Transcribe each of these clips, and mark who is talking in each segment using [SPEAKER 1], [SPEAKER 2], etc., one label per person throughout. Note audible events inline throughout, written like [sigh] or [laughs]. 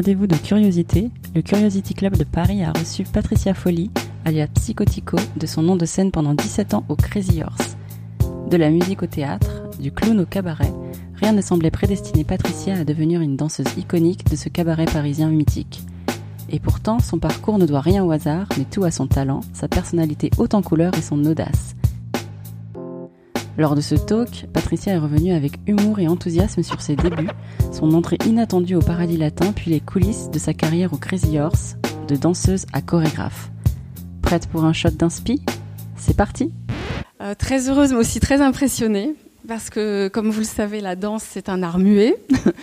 [SPEAKER 1] Rendez-vous de curiosité, le Curiosity Club de Paris a reçu Patricia Folly, alias Psychotico, de son nom de scène pendant 17 ans au Crazy Horse. De la musique au théâtre, du clown au cabaret, rien ne semblait prédestiner Patricia à devenir une danseuse iconique de ce cabaret parisien mythique. Et pourtant, son parcours ne doit rien au hasard, mais tout à son talent, sa personnalité haute en couleur et son audace. Lors de ce talk, Patricia est revenue avec humour et enthousiasme sur ses débuts, son entrée inattendue au paradis latin, puis les coulisses de sa carrière au Crazy Horse, de danseuse à chorégraphe. Prête pour un shot d'inspi C'est parti
[SPEAKER 2] euh, Très heureuse, mais aussi très impressionnée, parce que, comme vous le savez, la danse, c'est un art muet.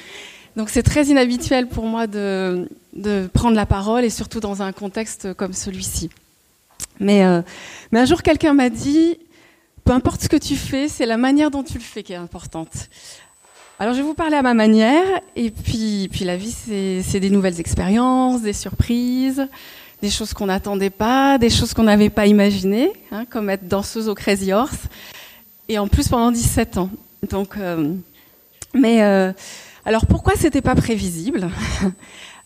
[SPEAKER 2] [laughs] Donc c'est très inhabituel pour moi de, prendre la parole, et surtout dans un contexte comme celui-ci. Mais, euh, mais un jour, quelqu'un m'a dit, peu importe ce que tu fais, c'est la manière dont tu le fais qui est importante. Alors je vais vous parler à ma manière, et puis, puis la vie, c'est des nouvelles expériences, des surprises, des choses qu'on n'attendait pas, des choses qu'on n'avait pas imaginées, hein, comme être danseuse au Crazy Horse, et en plus pendant 17 ans. Donc, euh, mais euh, alors pourquoi c'était pas prévisible?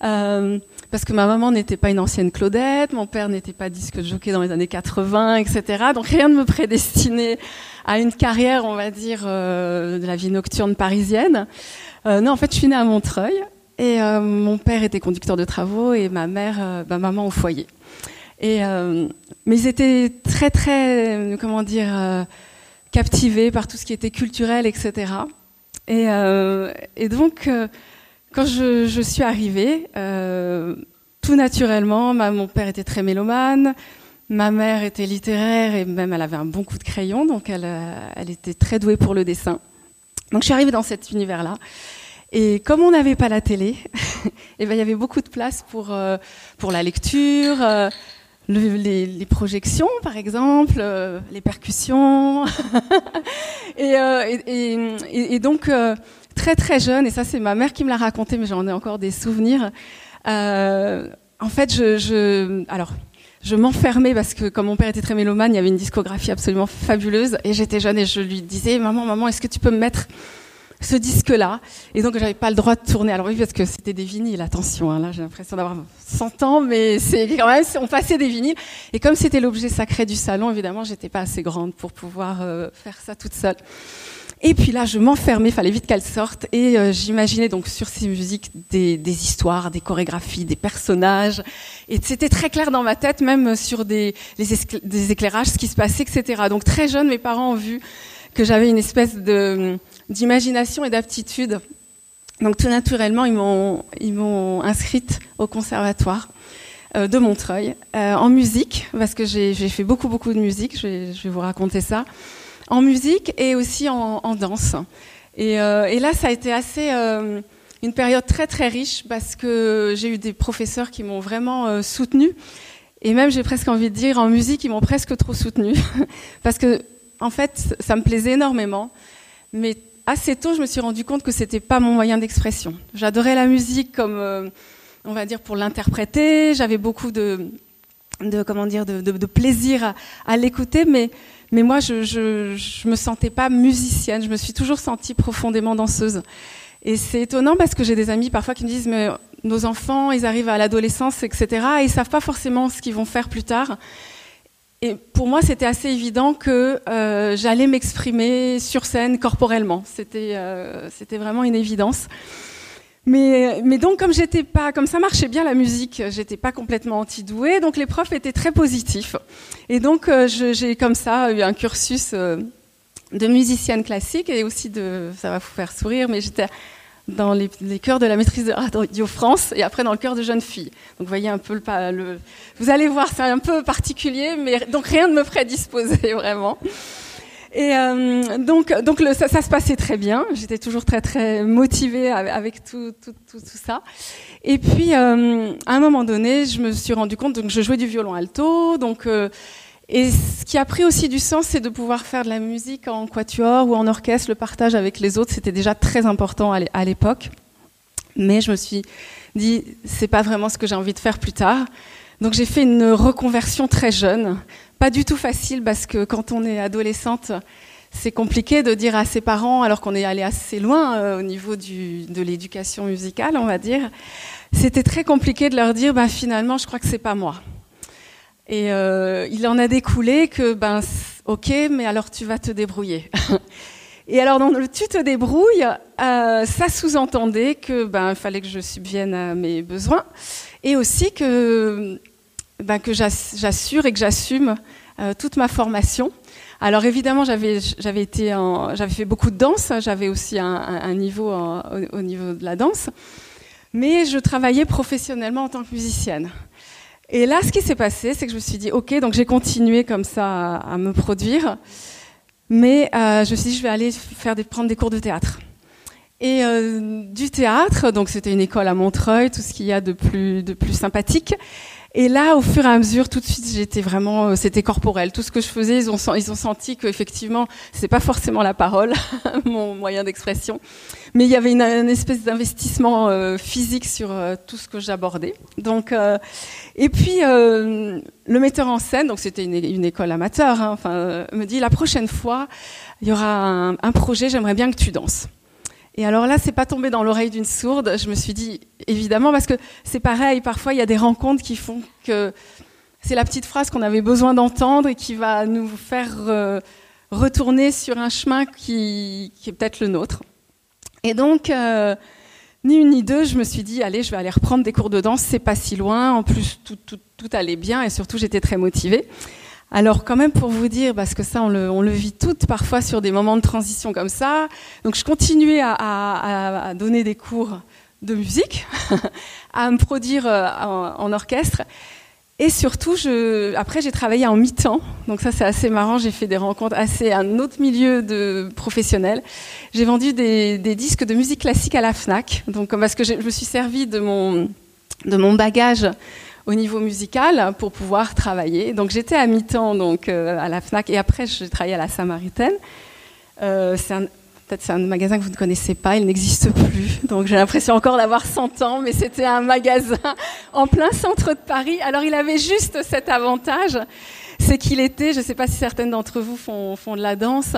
[SPEAKER 2] Euh, parce que ma maman n'était pas une ancienne Claudette, mon père n'était pas disque jockey dans les années 80, etc. Donc rien ne me prédestinait à une carrière, on va dire, euh, de la vie nocturne parisienne. Euh, non, en fait, je suis née à Montreuil et euh, mon père était conducteur de travaux et ma mère, bah, maman au foyer. Et mais ils étaient très, très, comment dire, captivés par tout ce qui était culturel, etc. Et, et donc quand je, je suis arrivée, euh, tout naturellement, ma, mon père était très mélomane, ma mère était littéraire et même elle avait un bon coup de crayon, donc elle, euh, elle était très douée pour le dessin. Donc je suis arrivée dans cet univers-là. Et comme on n'avait pas la télé, et [laughs] eh ben, il y avait beaucoup de place pour, euh, pour la lecture, euh, le, les, les, projections, par exemple, euh, les percussions. [laughs] et, euh, et, et, et, donc, euh, très très jeune, et ça c'est ma mère qui me l'a raconté, mais j'en ai encore des souvenirs. Euh, en fait, je, je alors je m'enfermais parce que comme mon père était très mélomane, il y avait une discographie absolument fabuleuse, et j'étais jeune et je lui disais maman maman est-ce que tu peux me mettre ce disque-là? Et donc, j'avais pas le droit de tourner. Alors oui, parce que c'était des vinyles, attention, hein, là, j'ai l'impression d'avoir 100 ans, mais c'est quand même, on passait des vinyles. Et comme c'était l'objet sacré du salon, évidemment, j'étais pas assez grande pour pouvoir euh, faire ça toute seule. Et puis là, je m'enfermais, fallait vite qu'elle sorte, et euh, j'imaginais donc sur ces musiques des, histoires, des chorégraphies, des personnages, et c'était très clair dans ma tête, même sur des, les éclairages, ce qui se passait, etc. Donc très jeune, mes parents ont vu que j'avais une espèce de d'imagination et d'aptitude. Donc tout naturellement, ils m'ont inscrite au conservatoire euh, de Montreuil euh, en musique, parce que j'ai fait beaucoup beaucoup de musique. Je vais vous raconter ça en musique et aussi en, danse. Et, euh, et, là, ça a été assez euh, une période très très riche parce que j'ai eu des professeurs qui m'ont vraiment euh, soutenue. Et même, j'ai presque envie de dire, en musique, ils m'ont presque trop soutenue. [laughs] parce que, en fait, ça me plaisait énormément. Mais assez tôt, je me suis rendu compte que c'était pas mon moyen d'expression. J'adorais la musique comme, euh, on va dire, pour l'interpréter. J'avais beaucoup de, comment dire, de plaisir à, à l'écouter, mais mais moi, je, je, je me sentais pas musicienne. Je me suis toujours sentie profondément danseuse. Et c'est étonnant parce que j'ai des amis parfois qui me disent mais nos enfants, ils arrivent à l'adolescence, etc. Et ils savent pas forcément ce qu'ils vont faire plus tard. Et pour moi, c'était assez évident que euh, j'allais m'exprimer sur scène corporellement. C'était euh, c'était vraiment une évidence. Mais, donc comme ça marchait bien la musique, j'étais pas complètement anti-douée, donc les profs étaient très positifs. Et donc euh, j'ai comme ça eu un cursus euh, de musicienne classique et aussi de, ça va vous faire sourire, mais j'étais dans les, les chœurs de la maîtrise de Radio France et après dans le chœur de jeunes filles. Donc vous voyez un peu le, le vous allez voir, c'est un peu particulier, mais donc rien ne me prédisposait [laughs] vraiment. Et euh, donc, donc ça, se passait très bien. J'étais toujours très très motivée avec, tout, tout, tout, ça. Et puis, euh, à un moment donné, je me suis rendu compte donc je jouais du violon alto. Donc, euh, et ce qui a pris aussi du sens, c'est de pouvoir faire de la musique en quatuor ou en orchestre. Le partage avec les autres, c'était déjà très important à l'époque. Mais je me suis dit, c'est pas vraiment ce que j'ai envie de faire plus tard. Donc j'ai fait une reconversion très jeune pas du tout facile parce que quand on est adolescente, c'est compliqué de dire à ses parents, alors qu'on est allé assez loin euh, au niveau de l'éducation musicale, on va dire, c'était très compliqué de leur dire, ben, finalement, je crois que c'est pas moi. Et euh, il en a découlé que, ben, ok, mais alors tu vas te débrouiller. [laughs] Et alors dans le tu te débrouilles, euh, ça sous-entendait que ben fallait que je subvienne à mes besoins et aussi que ben, que j'assure et que j'assume euh, toute ma formation. Alors évidemment, j'avais été j'avais fait beaucoup de danse, j'avais aussi un, niveau au, niveau de la danse, mais je travaillais professionnellement en tant que musicienne. Et là, ce qui s'est passé, c'est que je me suis dit, ok, donc j'ai continué comme ça à, me produire. Mais euh, je me suis dit, je vais aller faire prendre des cours de théâtre. Et euh, du théâtre, donc c'était une école à Montreuil, tout ce qu'il y a de plus sympathique. Et là, au fur et à mesure, tout de suite, j'étais vraiment, euh, c'était corporel. Tout ce que je faisais, ils ont, ils ont senti qu'effectivement, c'est pas forcément la parole, [laughs] mon moyen d'expression, mais il y avait une, espèce d'investissement euh, physique sur euh, tout ce que j'abordais. Donc, et puis le metteur en scène, donc c'était une, école amateur, hein, enfin, me dit la prochaine fois, il y aura un projet, j'aimerais bien que tu danses. Et alors là, c'est pas tombé dans l'oreille d'une sourde. Je me suis dit, évidemment, parce que c'est pareil. Parfois, il y a des rencontres qui font que c'est la petite phrase qu'on avait besoin d'entendre et qui va nous faire euh, retourner sur un chemin qui, est peut-être le nôtre. Et donc, euh, ni une ni deux, je me suis dit, allez, je vais aller reprendre des cours de danse. C'est pas si loin. En plus, tout, allait bien et surtout, j'étais très motivée. Alors quand même pour vous dire, parce que ça on le, vit toutes parfois sur des moments de transition comme ça, donc je continuais à, donner des cours de musique, [laughs] à me produire euh, en, orchestre, et surtout après j'ai travaillé en mi-temps, donc ça c'est assez marrant, j'ai fait des rencontres assez un autre milieu de professionnels. J'ai vendu des, disques de musique classique à la Fnac, donc parce que je me suis servi de mon bagage au niveau musical pour pouvoir travailler. Donc j'étais à mi-temps donc euh, à la Fnac et après j'ai travaillé à la Samaritaine. Euh, c'est peut-être c'est un magasin que vous ne connaissez pas, il n'existe plus. Donc j'ai l'impression encore d'avoir 100 ans, mais c'était un magasin en plein centre de Paris. Alors il avait juste cet avantage, c'est qu'il était, je ne sais pas si certaines d'entre vous font, font de la danse,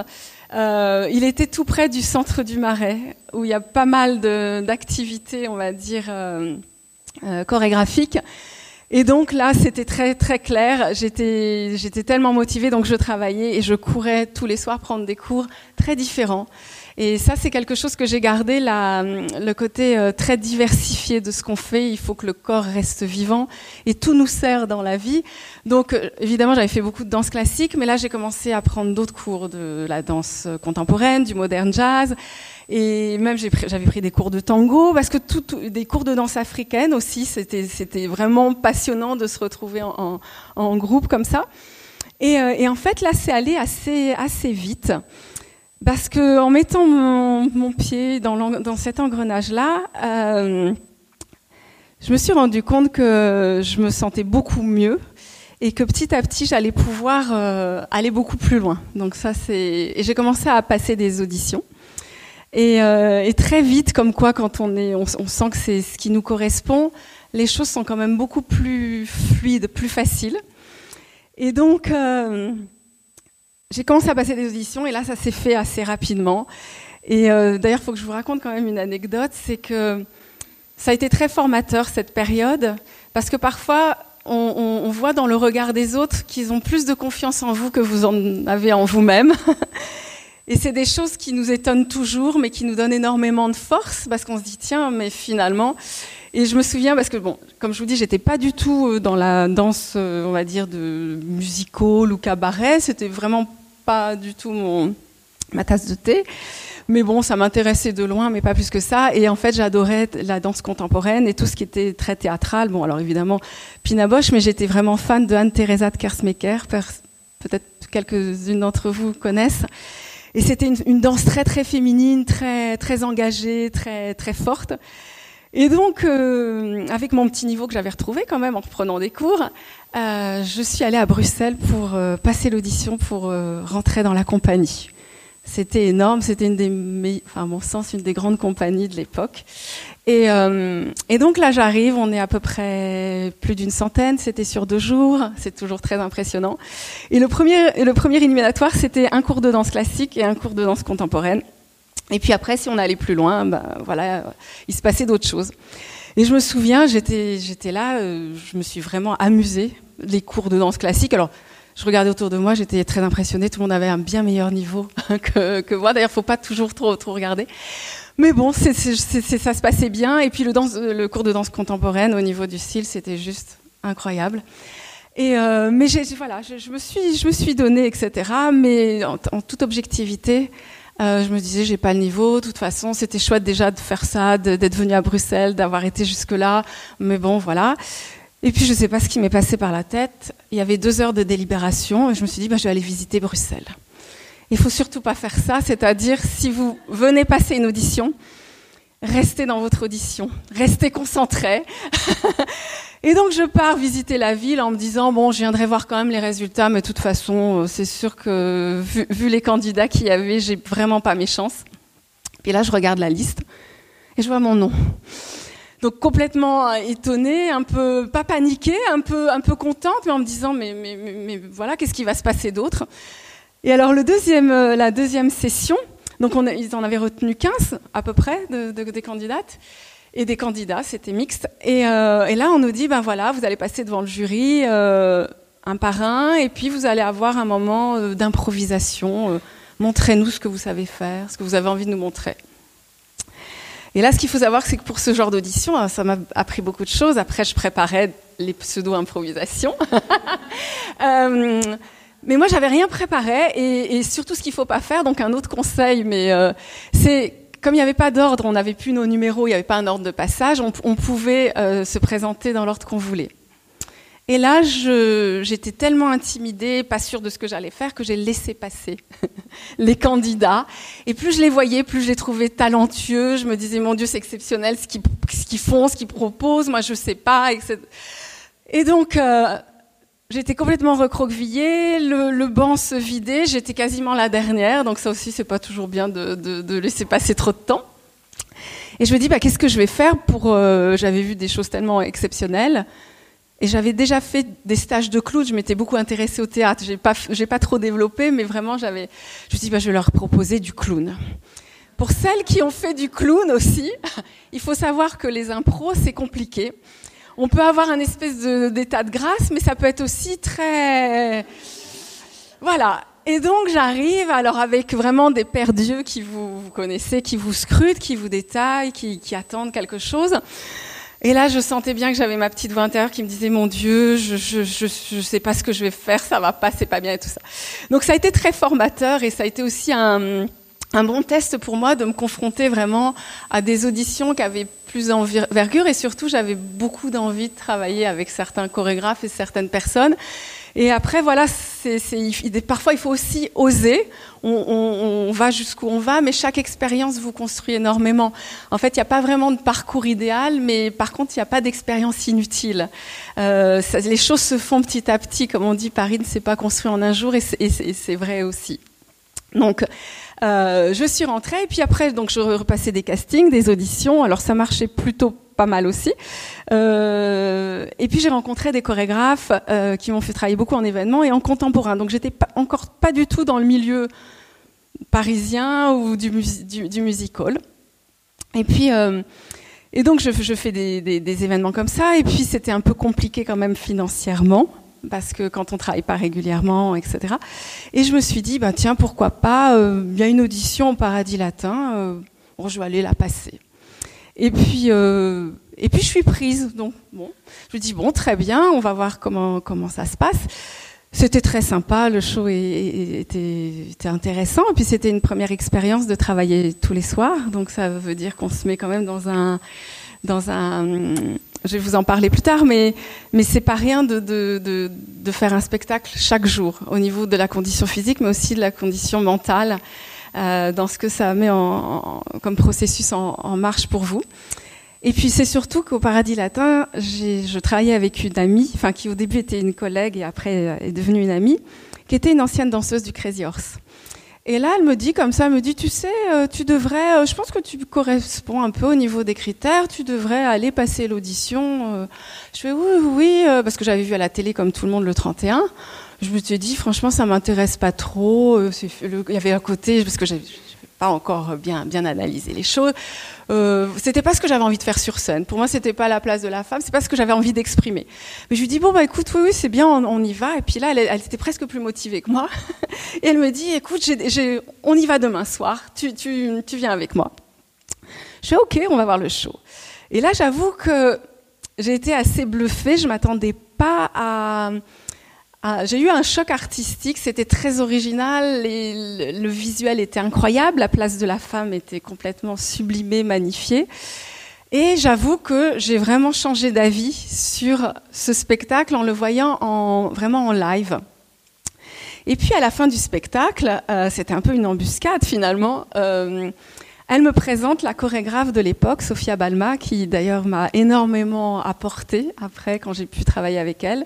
[SPEAKER 2] euh, il était tout près du centre du Marais, où il y a pas mal d'activités, on va dire, chorégraphiques. Et donc là, c'était très très clair. J'étais j'étais tellement motivée, donc je travaillais et je courais tous les soirs prendre des cours très différents. Et ça, c'est quelque chose que j'ai gardé, la, le côté euh, très diversifié de ce qu'on fait. Il faut que le corps reste vivant et tout nous sert dans la vie. Donc, euh, évidemment, j'avais fait beaucoup de danse classique, mais là, j'ai commencé à prendre d'autres cours de la danse contemporaine, du modern jazz. Et même j'avais pris des cours de tango parce que tout, des cours de danse africaine aussi. C'était vraiment passionnant de se retrouver en, en, groupe comme ça. Et, euh, et en fait là c'est allé assez assez vite parce que en mettant mon, pied dans, cet engrenage là. Euh, je me suis rendu compte que je me sentais beaucoup mieux et que petit à petit j'allais pouvoir euh, aller beaucoup plus loin. Donc ça c'est j'ai commencé à passer des auditions euh, et, très vite, comme quoi, quand on, est, on, sent que c'est ce qui nous correspond, les choses sont quand même beaucoup plus fluides, plus faciles. Et donc, j'ai commencé à passer des auditions, et là, ça s'est fait assez rapidement. Et euh, d'ailleurs, il faut que je vous raconte quand même une anecdote, c'est que ça a été très formateur cette période, parce que parfois, on, voit dans le regard des autres qu'ils ont plus de confiance en vous que vous en avez en vous-même. [laughs] Et c'est des choses qui nous étonnent toujours, mais qui nous donnent énormément de force, parce qu'on se dit, tiens, mais finalement... Et je me souviens, parce que, bon, comme je vous dis, j'étais pas du tout euh, dans la danse, euh, on va dire, de musical ou cabaret. C'était vraiment pas du tout mon, ma tasse de thé. Mais bon, ça m'intéressait de loin, mais pas plus que ça. Et en fait, j'adorais la danse contemporaine et tout ce qui était très théâtral. Bon, alors évidemment, Pina Bosch, mais j'étais vraiment fan de Anne-Theresa de Kersmaker. Peut-être quelques-unes d'entre vous connaissent. Et c'était une, une, danse très très féminine, très très engagée, très très forte. Et donc, euh, avec mon petit niveau que j'avais retrouvé quand même en reprenant des cours, euh, je suis allée à Bruxelles pour euh, passer l'audition pour euh, rentrer dans la compagnie. C'était énorme, c'était une des, à mon sens, une des grandes compagnies de l'époque. Et, euh, et, donc là, j'arrive, on est à peu près plus d'une centaine, c'était sur deux jours, c'est toujours très impressionnant. Et le premier, le premier éliminatoire, c'était un cours de danse classique et un cours de danse contemporaine. Et puis après, si on allait plus loin, ben, voilà, il se passait d'autres choses. Et je me souviens, j'étais, j'étais là, euh, je me suis vraiment amusée, les cours de danse classique. Alors, je regardais autour de moi, j'étais très impressionnée, tout le monde avait un bien meilleur niveau [laughs] que, que moi. D'ailleurs, faut pas toujours trop, trop regarder. Mais bon, ça se passait bien. Et puis le, danse, le cours de danse contemporaine au niveau du style, c'était juste incroyable. Et euh, mais voilà, je, me suis, je me suis donnée, etc. Mais en toute objectivité, euh, je me disais, j'ai pas le niveau. De toute façon, c'était chouette déjà de faire ça, d'être venu à Bruxelles, d'avoir été jusque-là. Mais bon, voilà. Et puis, je sais pas ce qui m'est passé par la tête. Il y avait deux heures de délibération et je me suis dit, bah, je vais aller visiter Bruxelles. Il faut surtout pas faire ça, c'est-à-dire si vous venez passer une audition, restez dans votre audition, restez concentré. [laughs] Et donc je pars visiter la ville en me disant bon, je viendrai voir quand même les résultats, mais de toute façon, euh, c'est sûr que vu, les candidats qu'il y avait, j'ai vraiment pas mes chances. Puis là, je regarde la liste et je vois mon nom. Donc complètement euh, étonnée, un peu pas paniquée, un peu un peu contente, mais en me disant mais mais, mais, voilà, qu'est-ce qui va se passer d'autre? Et alors le deuxième, euh, la deuxième session, donc on, ils en avaient retenu 15 à peu près de, de, des candidates et des candidats, c'était mixte. Et, euh, et, là, on nous dit, ben voilà, vous allez passer devant le jury, euh, un par un, et puis vous allez avoir un moment euh, d'improvisation. Montrez-nous ce que vous savez faire, ce que vous avez envie de nous montrer. Et là, ce qu'il faut savoir, c'est que pour ce genre d'audition, hein, ça m'a appris beaucoup de choses. Après, je préparais les pseudo-improvisations. [laughs] mais moi, j'avais rien préparé, et, et surtout, ce qu'il faut pas faire. Donc, un autre conseil, mais euh, c'est comme il n'y avait pas d'ordre, on n'avait plus nos numéros, il n'y avait pas un ordre de passage, on, pouvait euh, se présenter dans l'ordre qu'on voulait. Et là, j'étais tellement intimidée, pas sûre de ce que j'allais faire, que j'ai laissé passer [laughs] les candidats. Et plus je les voyais, plus je les trouvais talentueux. Je me disais, mon Dieu, c'est exceptionnel ce qu'ils qu font, ce qu'ils proposent. Moi, je sais pas. Etc. Et donc, euh, J'étais complètement recroquevillée, le, banc se vidait, j'étais quasiment la dernière, donc ça aussi c'est pas toujours bien de, laisser passer trop de temps. Et je me dis bah, qu'est-ce que je vais faire pour euh, j'avais vu des choses tellement exceptionnelles et j'avais déjà fait des stages de clown, je m'étais beaucoup intéressée au théâtre, j'ai pas j'ai pas trop développé mais vraiment j'avais je me dit bah, je vais leur proposer du clown. Pour celles qui ont fait du clown aussi, [laughs] il faut savoir que les impros c'est compliqué on peut avoir un espèce d'état de, grâce, mais ça peut être aussi très... Voilà. Et donc j'arrive alors avec vraiment des pères dieux qui vous, vous, connaissez, qui vous scrutent, qui vous détaillent, qui, qui, attendent quelque chose. Et là, je sentais bien que j'avais ma petite voix intérieure qui me disait mon Dieu, je, je, je, je sais pas ce que je vais faire, ça va pas, c'est pas bien et tout ça. Donc ça a été très formateur et ça a été aussi un un bon test pour moi de me confronter vraiment à des auditions qui avaient plus d'envergure et surtout j'avais beaucoup d'envie de travailler avec certains chorégraphes et certaines personnes. Et après voilà, c'est, parfois il faut aussi oser. On, on, on va jusqu'où on va, mais chaque expérience vous construit énormément. En fait, il n'y a pas vraiment de parcours idéal, mais par contre, il n'y a pas d'expérience inutile. Euh, ça, les choses se font petit à petit, comme on dit, Paris ne s'est pas construit en un jour, et c'est, vrai aussi. Donc, euh, je suis rentrée et puis après, donc je repassais des castings, des auditions. Alors ça marchait plutôt pas mal aussi. Euh, et puis j'ai rencontré des chorégraphes euh, qui m'ont fait travailler beaucoup en événements et en contemporain. Donc j'étais pas, encore pas du tout dans le milieu parisien ou du, du, du musical. Et puis euh, et donc je, fais des, événements comme ça. Et puis c'était un peu compliqué quand même financièrement parce que quand on travaille pas régulièrement, etc. Et je me suis dit, bah tiens, pourquoi pas euh, Il y a une audition au Paradis Latin, euh, bon, je vais aller la passer. Et puis, euh, et puis je suis prise. Donc bon, je me dis bon, très bien, on va voir comment comment ça se passe. C'était très sympa, le show était, était intéressant, et puis c'était une première expérience de travailler tous les soirs, donc ça veut dire qu'on se met quand même dans un dans un je vais vous en parler plus tard, mais, mais c'est pas rien de, de, de, de, faire un spectacle chaque jour, au niveau de la condition physique, mais aussi de la condition mentale, euh, dans ce que ça met en, en comme processus en, en, marche pour vous. Et puis c'est surtout qu'au Paradis Latin, je travaillais avec une amie, enfin qui au début était une collègue et après est devenue une amie, qui était une ancienne danseuse du Crazy Horse. Et là, elle me dit comme ça, elle me dit, tu sais, euh, tu devrais, euh, je pense que tu corresponds un peu au niveau des critères, tu devrais aller passer l'audition. Euh. Je fais oui, oui, parce que j'avais vu à la télé comme tout le monde le 31. Je me suis dit, franchement, ça m'intéresse pas trop. Il y avait à côté, parce que j'avais encore bien bien analysé les choses. Euh, c'était pas ce que j'avais envie de faire sur scène. Pour moi, c'était pas la place de la femme. C'est pas ce que j'avais envie d'exprimer. Mais je lui dis bon bah écoute, oui oui c'est bien, on, y va. Et puis là, elle, était presque plus motivée que moi. [laughs] Et elle me dit écoute, on y va demain soir. Tu, tu, tu viens avec moi. Je fais ok, on va voir le show. Et là, j'avoue que j'ai été assez bluffée. Je m'attendais pas à ah, j'ai eu un choc artistique, c'était très original, le, visuel était incroyable, la place de la femme était complètement sublimée, magnifiée. Et j'avoue que j'ai vraiment changé d'avis sur ce spectacle en le voyant en, vraiment en live. Et puis à la fin du spectacle, euh, c'était un peu une embuscade finalement, euh, elle me présente la chorégraphe de l'époque, Sophia Balma, qui d'ailleurs m'a énormément apporté après quand j'ai pu travailler avec elle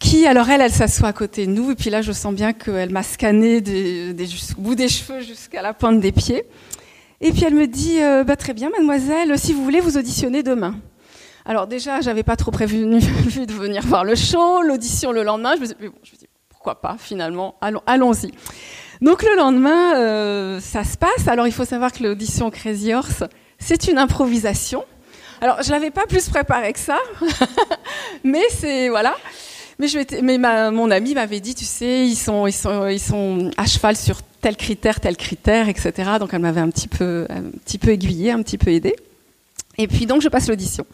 [SPEAKER 2] qui, alors elle, elle s'assoit à côté de nous, et puis là, je sens bien qu'elle m'a scanné des, des, bout des cheveux jusqu'à la pointe des pieds. Et puis elle me dit, euh, bah, très bien, mademoiselle, si vous voulez, vous auditionner demain. Alors déjà, j'avais pas trop prévu [laughs] de venir voir le show, l'audition le lendemain. Je me, bon, je me dis, pourquoi pas, finalement, allons, allons-y. Donc le lendemain, euh, ça se passe. Alors il faut savoir que l'audition Crazy Horse, c'est une improvisation. Alors je l'avais pas plus préparé que ça, [laughs] mais c'est voilà. Mais, je mais mon ami m'avait dit, tu sais, ils sont, ils, sont, ils sont à cheval sur tel critère, tel critère, etc. Donc elle m'avait un petit peu, un petit peu aiguillée, un petit peu aidée. Et puis donc je passe l'audition.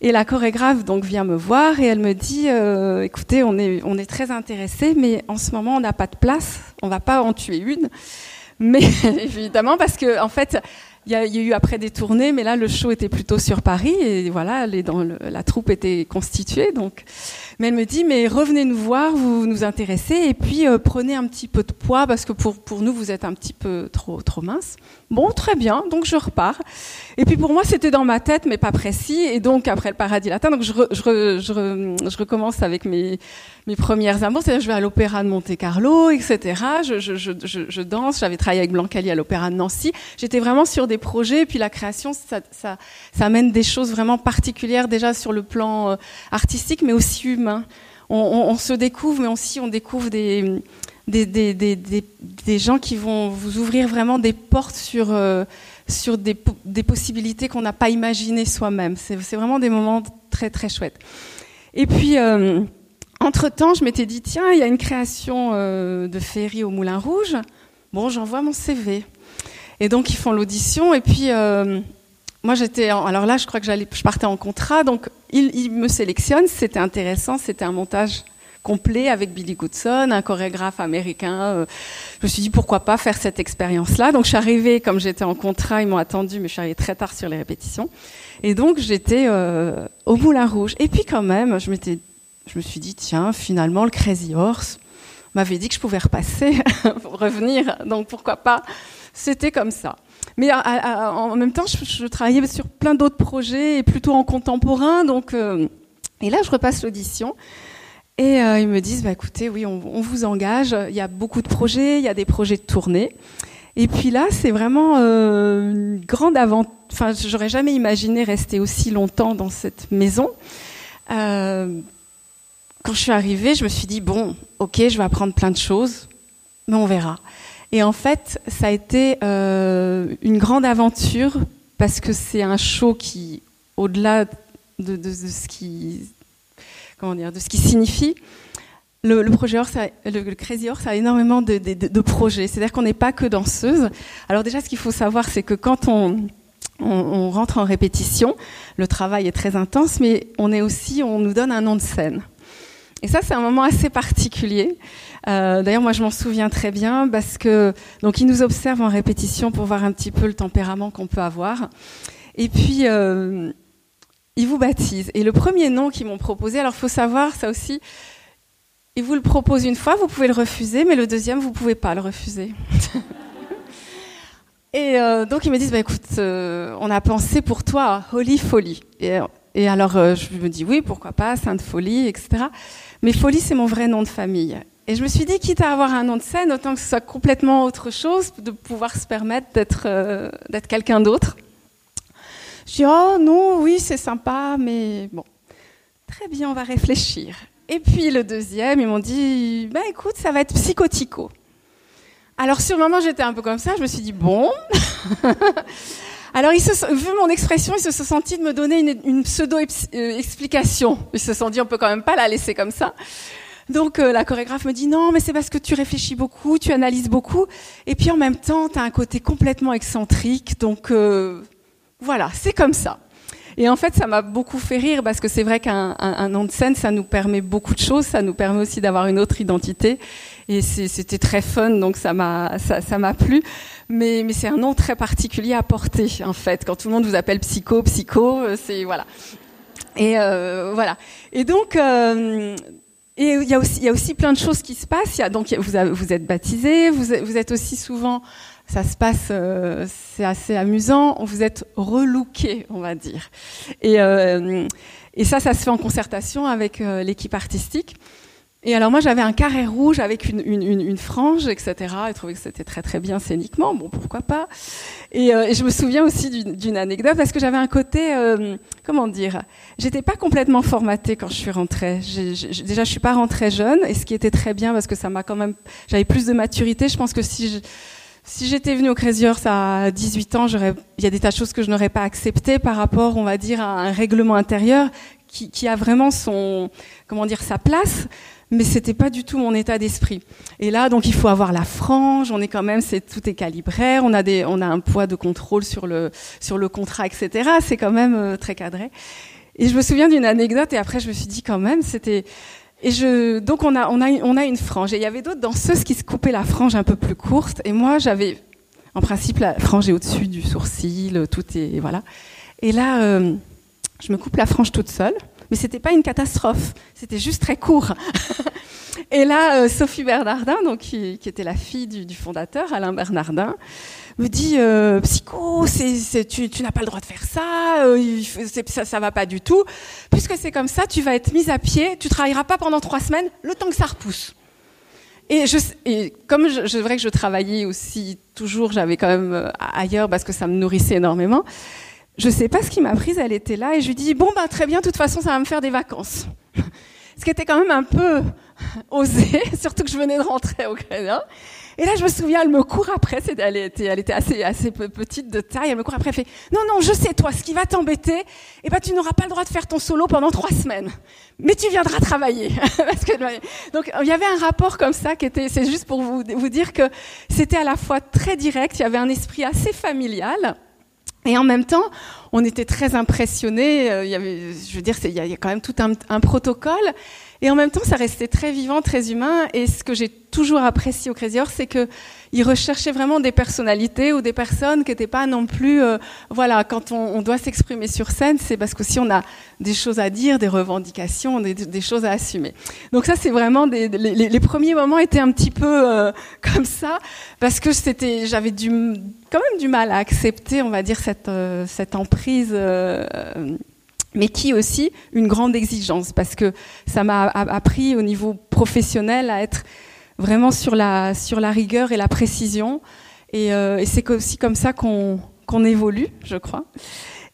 [SPEAKER 2] Et la chorégraphe donc vient me voir et elle me dit, euh, écoutez, on est, on est très intéressés, mais en ce moment on n'a pas de place, on va pas en tuer une. Mais [laughs] évidemment parce que en fait il y, a, eu après des tournées, mais là le show était plutôt sur Paris et voilà, les, dans la troupe était constituée. Donc, mais elle me dit mais revenez nous voir, vous nous intéressez et puis euh, prenez un petit peu de poids parce que pour pour nous vous êtes un petit peu trop trop mince. Bon, très bien, donc je repars. Et puis pour moi c'était dans ma tête mais pas précis et donc après le paradis latin, donc je je, je, je recommence avec mes mes premières amours, c'est-à-dire je vais à l'opéra de Monte Carlo, etc. Je, je, je, je danse, j'avais travaillé avec Blancali à l'opéra de Nancy. J'étais vraiment sur des projets, et puis la création, ça, ça, ça, amène des choses vraiment particulières déjà sur le plan euh, artistique, mais aussi humain. On, on, se découvre, mais aussi on découvre des, des, gens qui vont vous ouvrir vraiment des portes sur, euh, sur des, possibilités qu'on n'a pas imaginées soi-même. C'est vraiment des moments très très chouettes. Et puis... Euh, entre-temps, je m'étais dit, tiens, il y a une création euh, de Ferry au Moulin Rouge. Bon, j'envoie mon CV. Et donc, ils font l'audition. Et puis, moi, j'étais. Alors là, je crois que je partais en contrat. Donc, ils, me sélectionnent. C'était intéressant. C'était un montage complet avec Billy Goodson, un chorégraphe américain. Euh, je me suis dit, pourquoi pas faire cette expérience-là? Donc, je suis arrivée, comme j'étais en contrat, ils m'ont attendu, mais je suis arrivée très tard sur les répétitions. Et donc, j'étais au Moulin Rouge. Et puis, quand même, je je me suis dit, tiens, finalement, le Crazy Horse m'avait dit que je pouvais repasser pour [laughs] revenir, donc pourquoi pas? C'était comme ça. Mais en même temps, je, travaillais sur plein d'autres projets et plutôt en contemporain, donc euh, et là, je repasse l'audition. Et euh, ils me disent, bah, écoutez, oui, on, vous engage. Il y a beaucoup de projets, il y a des projets de tournée. Et puis là, c'est vraiment euh, une grande aventure. Enfin, j'aurais jamais imaginé rester aussi longtemps dans cette maison. Euh, quand je suis arrivée, je me suis dit, bon, ok, je vais apprendre plein de choses, mais on verra. Et en fait, ça a été euh, une grande aventure parce que c'est un show qui, au-delà de, ce qui, comment dire, de ce qui signifie, le, projet le, Crazy Horse a énormément de, projets. C'est-à-dire qu'on n'est pas que danseuse. Alors déjà, ce qu'il faut savoir, c'est que quand on, on, rentre en répétition, le travail est très intense, mais on est aussi, on nous donne un nom de scène. Et ça, c'est un moment assez particulier. Euh, D'ailleurs, moi, je m'en souviens très bien parce que donc ils nous observent en répétition pour voir un petit peu le tempérament qu'on peut avoir. Et puis euh, ils vous baptisent. Et le premier nom qu'ils m'ont proposé, alors faut savoir ça aussi. Ils vous le proposent une fois, vous pouvez le refuser, mais le deuxième, vous pouvez pas le refuser. [laughs] et euh, donc ils me disent, bah, écoute, on a pensé pour toi Holy Folly. Et, et alors je me dis oui, pourquoi pas, Sainte Folie, etc. Mais Folie, c'est mon vrai nom de famille. Et je me suis dit, quitte à avoir un nom de scène, autant que ce soit complètement autre chose, de pouvoir se permettre d'être euh, d'être quelqu'un d'autre. Je dis, oh non, oui, c'est sympa, mais bon, très bien, on va réfléchir. Et puis le deuxième, ils m'ont dit, bah écoute, ça va être psychotico. Alors sur le moment, j'étais un peu comme ça, je me suis dit, bon. [laughs] Alors, se, vu mon expression, ils se sont sentis de me donner une, pseudo-explication. Ils se sont dit, on peut quand même pas la laisser comme ça. Donc euh, la chorégraphe me dit non, mais c'est parce que tu réfléchis beaucoup, tu analyses beaucoup, et puis en même temps, tu as un côté complètement excentrique. Donc euh, voilà, c'est comme ça. Et en fait, ça m'a beaucoup fait rire parce que c'est vrai qu'un un, nom de scène, ça nous permet beaucoup de choses, ça nous permet aussi d'avoir une autre identité. Et c'était très fun, donc ça m'a ça, ça m'a plu. Mais, mais c'est un nom très particulier à porter en fait. Quand tout le monde vous appelle psycho, psycho, euh, c'est voilà. Et euh, voilà. Et donc euh, et il y, a aussi, il y a aussi plein de choses qui se passent. Il y a, donc vous, vous êtes baptisé, vous, vous êtes aussi souvent, ça se passe, euh, c'est assez amusant. Vous êtes relooké, on va dire. Et, euh, et ça, ça se fait en concertation avec euh, l'équipe artistique. Et alors moi j'avais un carré rouge avec une, frange, etc. Et trouvais que c'était très très bien scéniquement, bon pourquoi pas. Et, je me souviens aussi d'une anecdote parce que j'avais un côté, comment dire, j'étais pas complètement formatée quand je suis rentrée. déjà je suis pas rentrée jeune, et ce qui était très bien parce que ça m'a quand même, j'avais plus de maturité. Je pense que si je, si j'étais venue au Crazy Horse à 18 ans, il y a des tas de choses que je n'aurais pas acceptées par rapport, on va dire, à un règlement intérieur qui, qui a vraiment son, comment dire, sa place mais c'était pas du tout mon état d'esprit. Et là, donc, il faut avoir la frange. On est quand même, c'est tout est calibraire. On a des, on a un poids de contrôle sur le sur le contrat, etc. C'est quand même euh, très cadré. Et je me souviens d'une anecdote. Et après, je me suis dit quand même, c'était. Et donc on a une frange. Et il y avait d'autres danseuses qui se coupaient la frange un peu plus courte. Et moi, j'avais, en principe, la frange est au-dessus du sourcil, tout est, voilà. Et là, euh, je me coupe la frange toute seule mais c'était pas une catastrophe, c'était juste très court. [laughs] et là, euh, Sophie Bernardin, donc qui, était la fille du, fondateur, Alain Bernardin, me dit euh, psycho, c'est, tu, n'as pas le droit de faire ça, euh, ça, ça va pas du tout. Puisque c'est comme ça, tu vas être mise à pied, tu travailleras pas pendant trois semaines, le temps que ça repousse. Et, comme je, je vrai que je travaillais aussi toujours, j'avais quand même ailleurs parce que ça me nourrissait énormément. Je sais pas ce qui m'a prise, elle était là et je lui dis bon bah très bien, de toute façon ça va me faire des vacances. [laughs] ce qui était quand même un peu osé, [laughs] surtout que je venais de rentrer au Canada. Et là, je me souviens, elle me court après. Elle était, elle était assez, petite de taille. Elle me court après. Elle fait non, non, je sais toi, ce qui va t'embêter, eh ben tu n'auras pas le droit de faire ton solo pendant trois semaines, mais tu viendras travailler. [laughs] Donc il y avait un rapport comme ça qui était. C'est juste pour vous dire que c'était à la fois très direct. Il y avait un esprit assez familial. Et en même temps, on était très impressionnés. Euh, il y avait, je veux dire, il y, a quand même tout un, protocole. Et en même temps, ça restait très vivant, très humain. Et ce que j'ai toujours apprécié au Crazy Horse, c'est que ils recherchaient vraiment des personnalités ou des personnes qui n'étaient pas non plus, euh, voilà, quand on, doit s'exprimer sur scène, c'est parce qu'aussi on a des choses à dire, des revendications, des, choses à assumer. Donc ça, c'est vraiment des, les, premiers moments étaient un petit peu euh, [laughs] comme ça parce que c'était, j'avais quand même du mal à accepter, on va dire cette euh, cette emprise. Mais qui aussi une grande exigence parce que ça m'a appris au niveau professionnel à être vraiment sur la, sur la rigueur et la précision. Et, euh, c'est aussi comme ça qu'on qu'on évolue, je crois.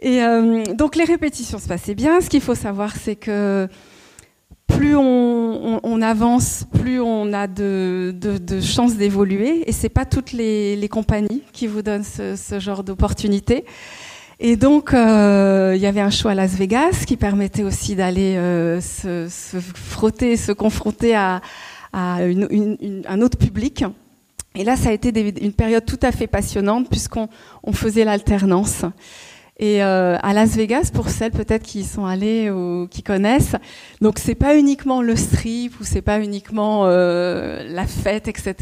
[SPEAKER 2] Et euh, donc les répétitions se passaient bien. Ce qu'il faut savoir, c'est que plus on, avance, plus on a de, de, de chances d'évoluer. Et c'est pas toutes les, les, compagnies qui vous donnent ce, ce genre d'opportunité. Et donc, euh, il y avait un show à Las Vegas qui permettait aussi d'aller euh, se, se, frotter, se confronter à, à une, une, un autre public. Et là, ça a été des, une période tout à fait passionnante puisqu'on on faisait l'alternance. Et euh, à Las Vegas, pour celles peut-être qui y sont allées ou qui connaissent, donc c'est pas uniquement le strip ou c'est pas uniquement euh, la fête, etc.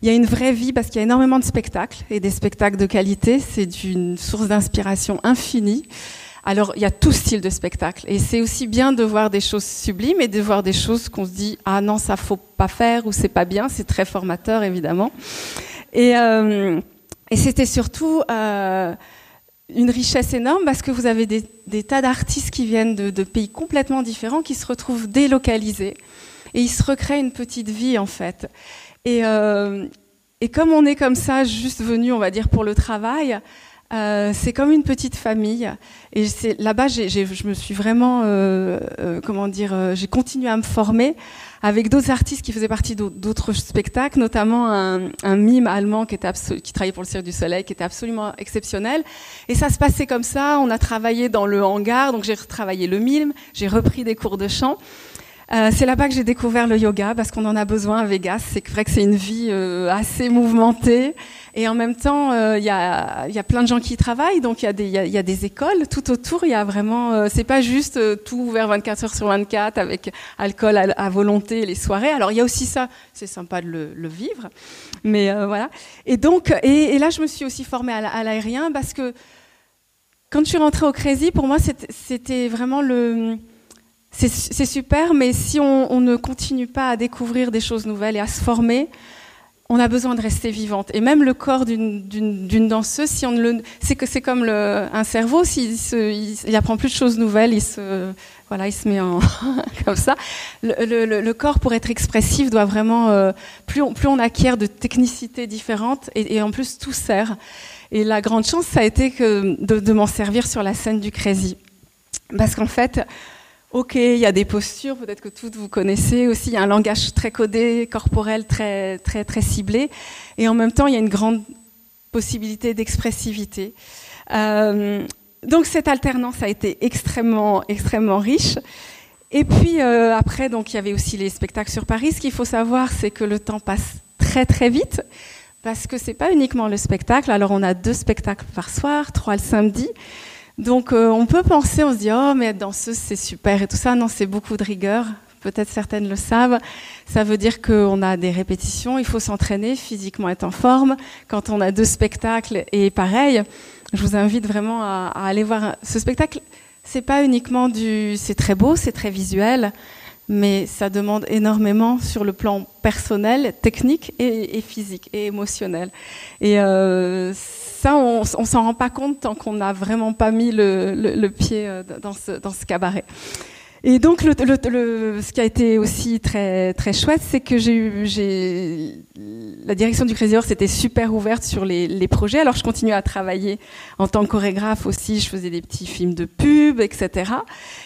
[SPEAKER 2] Il y a une vraie vie parce qu'il y a énormément de spectacles et des spectacles de qualité. C'est d'une source d'inspiration infinie. Alors, il y a tout style de spectacle. Et c'est aussi bien de voir des choses sublimes et de voir des choses qu'on se dit, ah non, ça faut pas faire ou c'est pas bien. C'est très formateur, évidemment. Et, euh, et c'était surtout, euh, une richesse énorme parce que vous avez des, tas d'artistes qui viennent de, pays complètement différents qui se retrouvent délocalisés et ils se recréent une petite vie en fait. Et, euh, comme on est comme ça, juste venu, on va dire, pour le travail, euh, c'est comme une petite famille. Et là-bas, je me suis vraiment, euh, comment dire, j'ai continué à me former avec d'autres artistes qui faisaient partie d'autres spectacles, notamment un, mime allemand qui, était qui travaillait pour le Cirque du Soleil, qui était absolument exceptionnel. Et ça se passait comme ça. On a travaillé dans le hangar, donc j'ai retravaillé le mime, j'ai repris des cours de chant. Euh, c'est là-bas que j'ai découvert le yoga parce qu'on en a besoin à Vegas. C'est vrai que c'est une vie euh, assez mouvementée et en même temps il euh, y, a, y, a, plein de gens qui y travaillent. Donc il y, a des, y, a, des écoles tout autour. Il y a vraiment, c'est pas juste tout ouvert 24 heures sur 24 avec alcool à, volonté les soirées. Alors il y a aussi ça. C'est sympa de le, le vivre, mais voilà. Et donc et, et, là je me suis aussi formée à l'aérien parce que quand je suis rentrée au Crazy, pour moi c'était vraiment le c'est super, mais si on, ne continue pas à découvrir des choses nouvelles et à se former, on a besoin de rester vivante. Et même le corps d'une danseuse, c'est que c'est comme un cerveau, s'il il, apprend plus de choses nouvelles, il se, voilà, il se met en [laughs] comme ça. Le, corps, pour être expressif, doit vraiment euh, plus on, acquiert de technicités différentes et, en plus tout sert. Et la grande chance, ça a été de, de m'en servir sur la scène du Crazy, parce qu'en fait Ok, il y a des postures, peut-être que toutes vous connaissez aussi. Il y a un langage très codé, corporel, très très très ciblé, et en même temps, il y a une grande possibilité d'expressivité. Euh, donc cette alternance a été extrêmement extrêmement riche. Et puis euh, après, donc il y avait aussi les spectacles sur Paris. Ce qu'il faut savoir, c'est que le temps passe très très vite parce que c'est pas uniquement le spectacle. Alors on a deux spectacles par soir, trois le samedi. Donc euh, on peut penser, on se dit oh mais être danseuse c'est super et tout ça. Non, c'est beaucoup de rigueur. Peut-être certaines le savent. Ça veut dire qu'on a des répétitions, il faut s'entraîner, physiquement être en forme. Quand on a deux spectacles et pareil, je vous invite vraiment à, aller voir ce spectacle. C'est pas uniquement du, c'est très beau, c'est très visuel, mais ça demande énormément sur le plan personnel, technique et, et physique et émotionnel. Et euh, on, s'en rend pas compte tant qu'on n'a vraiment pas mis le, pied euh, dans ce cabaret. Et donc, ce qui a été aussi très très chouette, c'est que j'ai eu, la direction du Crazy Horse était super ouverte sur les, projets. Alors, je continuais à travailler en tant que chorégraphe aussi. Je faisais des petits films de pub, etc.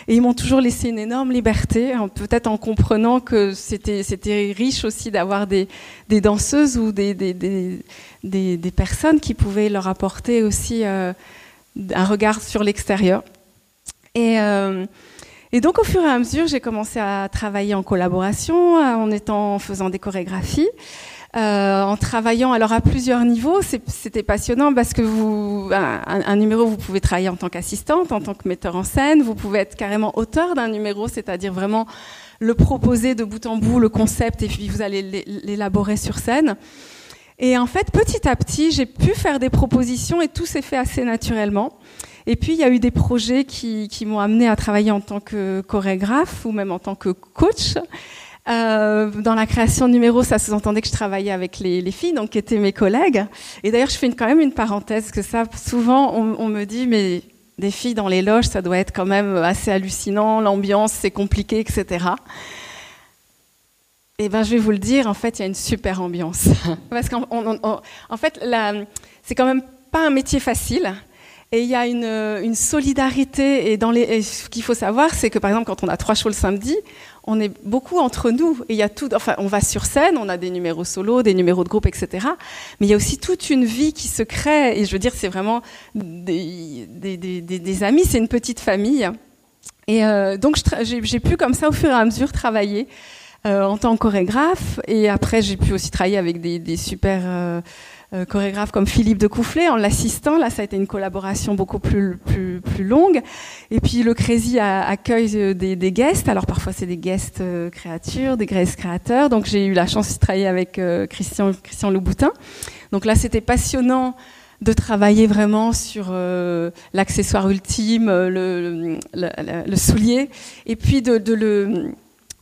[SPEAKER 2] Et ils m'ont toujours laissé une énorme liberté, peut-être en comprenant que c'était riche aussi d'avoir des des danseuses ou des des, des des, des personnes qui pouvaient leur apporter aussi euh, un regard sur l'extérieur. Et euh, et donc, au fur et à mesure, j'ai commencé à travailler en collaboration, en étant, en faisant des chorégraphies, euh, en travaillant alors à plusieurs niveaux. C'était passionnant parce que vous, un, numéro, vous pouvez travailler en tant qu'assistante, en tant que metteur en scène, vous pouvez être carrément auteur d'un numéro, c'est-à-dire vraiment le proposer de bout en bout, le concept, et puis vous allez l'élaborer sur scène. Et en fait, petit à petit, j'ai pu faire des propositions et tout s'est fait assez naturellement. Et puis, il y a eu des projets qui, qui m'ont amené à travailler en tant que chorégraphe ou même en tant que coach. Euh, dans la création de numéros, ça sous-entendait que je travaillais avec les, les, filles, donc qui étaient mes collègues. Et d'ailleurs, je fais une, quand même une parenthèse, que ça, souvent, on, on, me dit, mais des filles dans les loges, ça doit être quand même assez hallucinant, l'ambiance, c'est compliqué, etc. Eh ben, je vais vous le dire, en fait, il y a une super ambiance. [laughs] Parce qu'en en fait, c'est quand même pas un métier facile. Et il y a une, une solidarité. Et, dans les, ce qu'il faut savoir, c'est que par exemple, quand on a trois shows le samedi, on est beaucoup entre nous. Et il y a tout. Enfin, on va sur scène, on a des numéros solo, des numéros de groupe, etc. Mais il y a aussi toute une vie qui se crée. Et je veux dire, c'est vraiment des, des, des, des amis. C'est une petite famille. Et euh, donc, j'ai pu comme ça, au fur et à mesure, travailler euh, en tant que chorégraphe. Et après, j'ai pu aussi travailler avec des, des super euh, euh, chorégraphe comme Philippe de Coufflet en l'assistant. Là, ça a été une collaboration beaucoup plus, plus, plus longue. Et puis le Crazy accueille euh, des, des guests. Alors parfois c'est des guests euh, créatures, des guests créateurs. Donc j'ai eu la chance de travailler avec Christian, Christian Louboutin. Donc là, c'était passionnant de travailler vraiment sur euh, l'accessoire ultime, le, le, le, soulier, et puis de, de le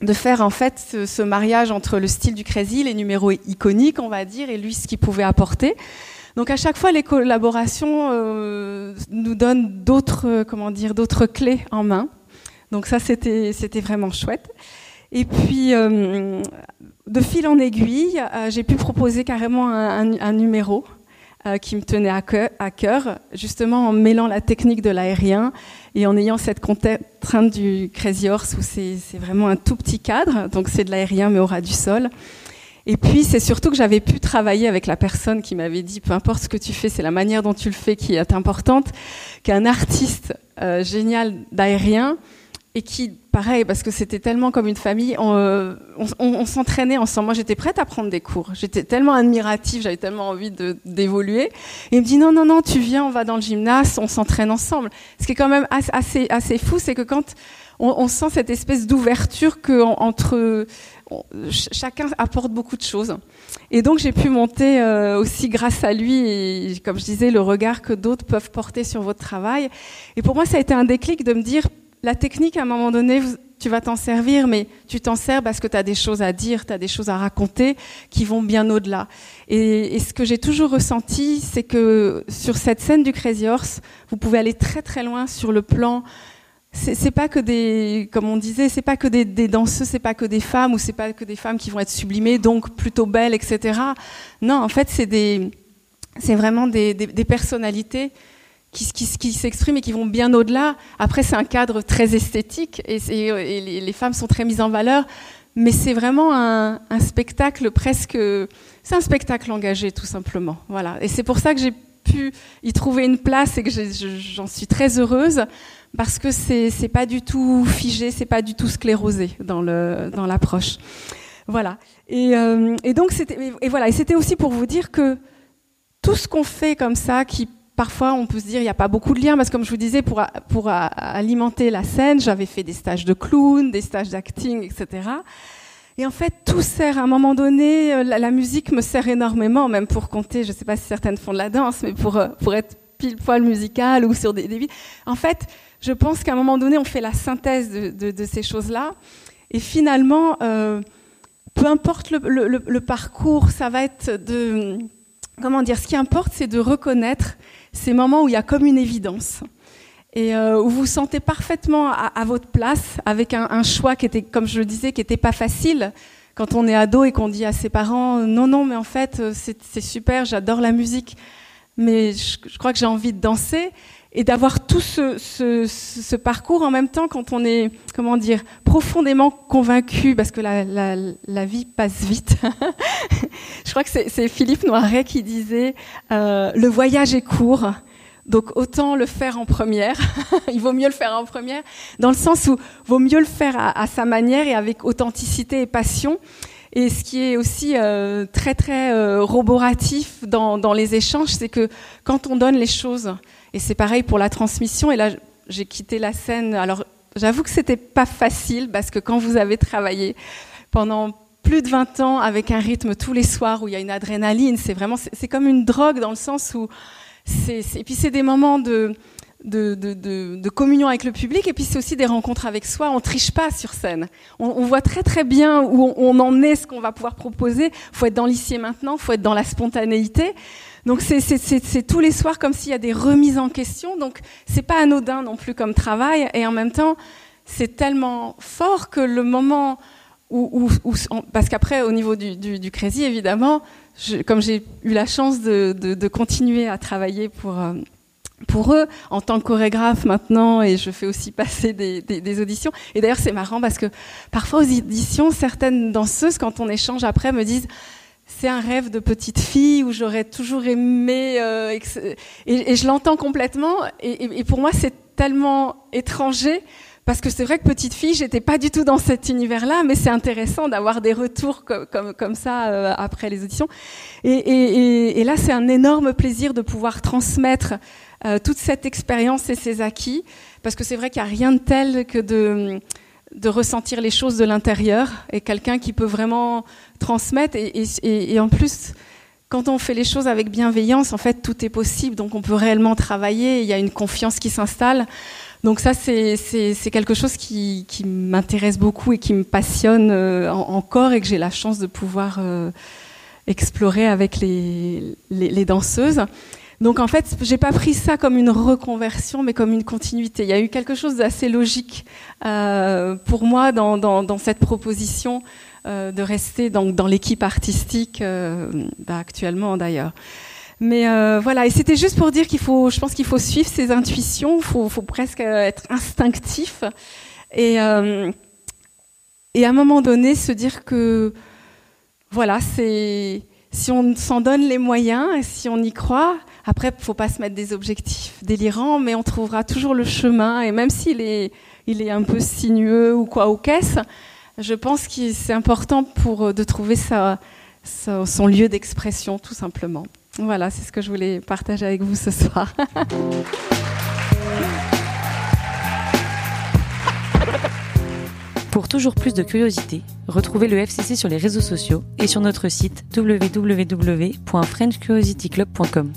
[SPEAKER 2] de faire en fait ce, ce, mariage entre le style du Crazy, les numéros iconiques, on va dire, et lui ce qu'il pouvait apporter. Donc à chaque fois, les collaborations euh, nous donnent d'autres, comment dire, d'autres clés en main. Donc ça, c'était, c'était vraiment chouette. Et puis, euh, de fil en aiguille, euh, j'ai pu proposer carrément un, numéro euh, qui me tenait à cœur, justement en mêlant la technique de l'aérien et en ayant cette contrainte du Crazy Horse où c'est vraiment un tout petit cadre, donc c'est de l'aérien mais au ras du sol. Et puis c'est surtout que j'avais pu travailler avec la personne qui m'avait dit peu importe ce que tu fais, c'est la manière dont tu le fais qui est importante, qu'un artiste génial d'aérien et qui, pareil, parce que c'était tellement comme une famille, on, euh, s'entraînait ensemble. Moi, j'étais prête à prendre des cours. J'étais tellement admirative, j'avais tellement envie d'évoluer. Et il me dit non, non, non, tu viens, on va dans le gymnase, on s'entraîne ensemble. Ce qui est quand même assez, assez fou, c'est que quand on, sent cette espèce d'ouverture que entre chacun apporte beaucoup de choses. Et donc j'ai pu monter euh, aussi grâce à lui comme je disais le regard que d'autres peuvent porter sur votre travail. Et pour moi ça a été un déclic de me dire la technique, à un moment donné, tu vas t'en servir, mais tu t'en sers parce que tu as des choses à dire, tu as des choses à raconter qui vont bien au-delà. Et, ce que j'ai toujours ressenti, c'est que sur cette scène du Crazy Horse, vous pouvez aller très très loin sur le plan. C'est pas que des, comme on disait, c'est pas que des, des danseuses, c'est pas que des femmes ou c'est pas que des femmes qui vont être sublimées, donc plutôt belles, etc. Non, en fait, c'est des, c'est vraiment des, des personnalités qui, s'expriment et qui vont bien au-delà. Après, c'est un cadre très esthétique et, les, femmes sont très mises en valeur, mais c'est vraiment un, spectacle presque. C'est un spectacle engagé, tout simplement. Voilà. Et c'est pour ça que j'ai pu y trouver une place et que j'en suis très heureuse parce que c'est pas du tout figé, c'est pas du tout sclérosé dans l'approche. Voilà. Et, euh, donc et voilà. Et c'était aussi pour vous dire que tout ce qu'on fait comme ça, qui parfois on peut se dire il n'y a pas beaucoup de liens parce que comme je vous disais pour, pour alimenter la scène j'avais fait des stages de clown, des stages d'acting, etc. Et en fait tout sert à un moment donné, euh, la, musique me sert énormément même pour compter, je ne sais pas si certaines font de la danse, mais pour, euh, pour être pile poil musical ou sur des, des En fait je pense qu'à un moment donné on fait la synthèse de, de, ces choses-là et finalement euh, peu importe le, le, le parcours, ça va être de comment dire, ce qui importe, c'est de reconnaître ces moments où il y a comme une évidence et euh, où vous vous sentez parfaitement à, votre place avec un, choix qui était, comme je le disais, qui n'était pas facile. Quand on est ado et qu'on dit à ses parents non non mais en fait euh, c'est super j'adore la musique mais je, crois que j'ai envie de danser et d'avoir tout ce, parcours en même temps quand on est, comment dire, profondément convaincu, parce que la, vie passe vite. [laughs] Je crois que c'est Philippe Noiret qui disait euh, le voyage est court. Donc autant le faire en première. [laughs] il vaut mieux le faire en première, dans le sens où vaut mieux le faire à, sa manière et avec authenticité et passion. Et ce qui est aussi euh, très très euh, roboratif dans les échanges, c'est que quand on donne les choses et c'est pareil pour la transmission. Et là, j'ai quitté la scène. Alors, j'avoue que c'était pas facile parce que quand vous avez travaillé pendant plus de 20 ans avec un rythme tous les soirs où il y a une adrénaline, c'est vraiment, c'est comme une drogue dans le sens où et puis c'est des moments de, communion avec le public et puis c'est aussi des rencontres avec soi. On triche pas sur scène. On, voit très très bien où on, en est, ce qu'on va pouvoir proposer. Faut être dans l'ici maintenant, faut être dans la spontanéité. Donc c'est tous les soirs comme s'il y a des remises en question. Donc c'est pas anodin non plus comme travail. Et en même temps, c'est tellement fort que le moment où, parce qu'après au niveau du, du, Crazy évidemment, comme j'ai eu la chance de, continuer à travailler pour euh, pour eux en tant que chorégraphe maintenant et je fais aussi [laughs] passer des, des auditions et d'ailleurs c'est marrant parce que parfois aux auditions certaines danseuses quand on échange après me disent c'est un rêve de petite fille où j'aurais toujours aimé euh, et, je l'entends complètement. Et, pour moi c'est tellement étranger parce que c'est vrai que petite fille j'étais pas du tout dans cet univers là mais c'est intéressant d'avoir des retours comme, ça euh, après les auditions. Et, là c'est un énorme plaisir de pouvoir transmettre euh, toute cette expérience et ces acquis parce que c'est vrai qu'il n'y a rien de tel que de de ressentir les choses de l'intérieur et quelqu'un qui peut vraiment transmettre. Et, en plus, quand on fait les choses avec bienveillance, en fait, tout est possible. Donc, on peut réellement travailler. Il y a une confiance qui s'installe. Donc ça, c'est quelque chose qui, m'intéresse beaucoup et qui me passionne euh, encore et que j'ai la chance de pouvoir euh, explorer avec les, danseuses. Donc en fait, j'ai pas pris ça comme une reconversion, mais comme une continuité. Il y a eu quelque chose d'assez logique euh, pour moi dans, dans, dans, cette proposition euh, de rester dans, dans l'équipe artistique euh, bah, actuellement d'ailleurs. Mais euh, voilà, et c'était juste pour dire qu'il faut, je pense qu'il faut suivre ses intuitions, il faut, faut, presque être instinctif et, euh, et à un moment donné se dire que voilà, c'est si on s'en donne les moyens si on y croit, après, faut pas se mettre des objectifs délirants, mais on trouvera toujours le chemin. Et même s'il est, il est un peu sinueux ou quoi au caisse, je pense que c'est important pour de trouver son lieu d'expression, tout simplement. Voilà, c'est ce que je voulais partager avec vous ce soir. [laughs]
[SPEAKER 1] Pour toujours plus de curiosité, retrouvez le FCC sur les réseaux sociaux et sur notre site www.frenchcuriosityclub.com.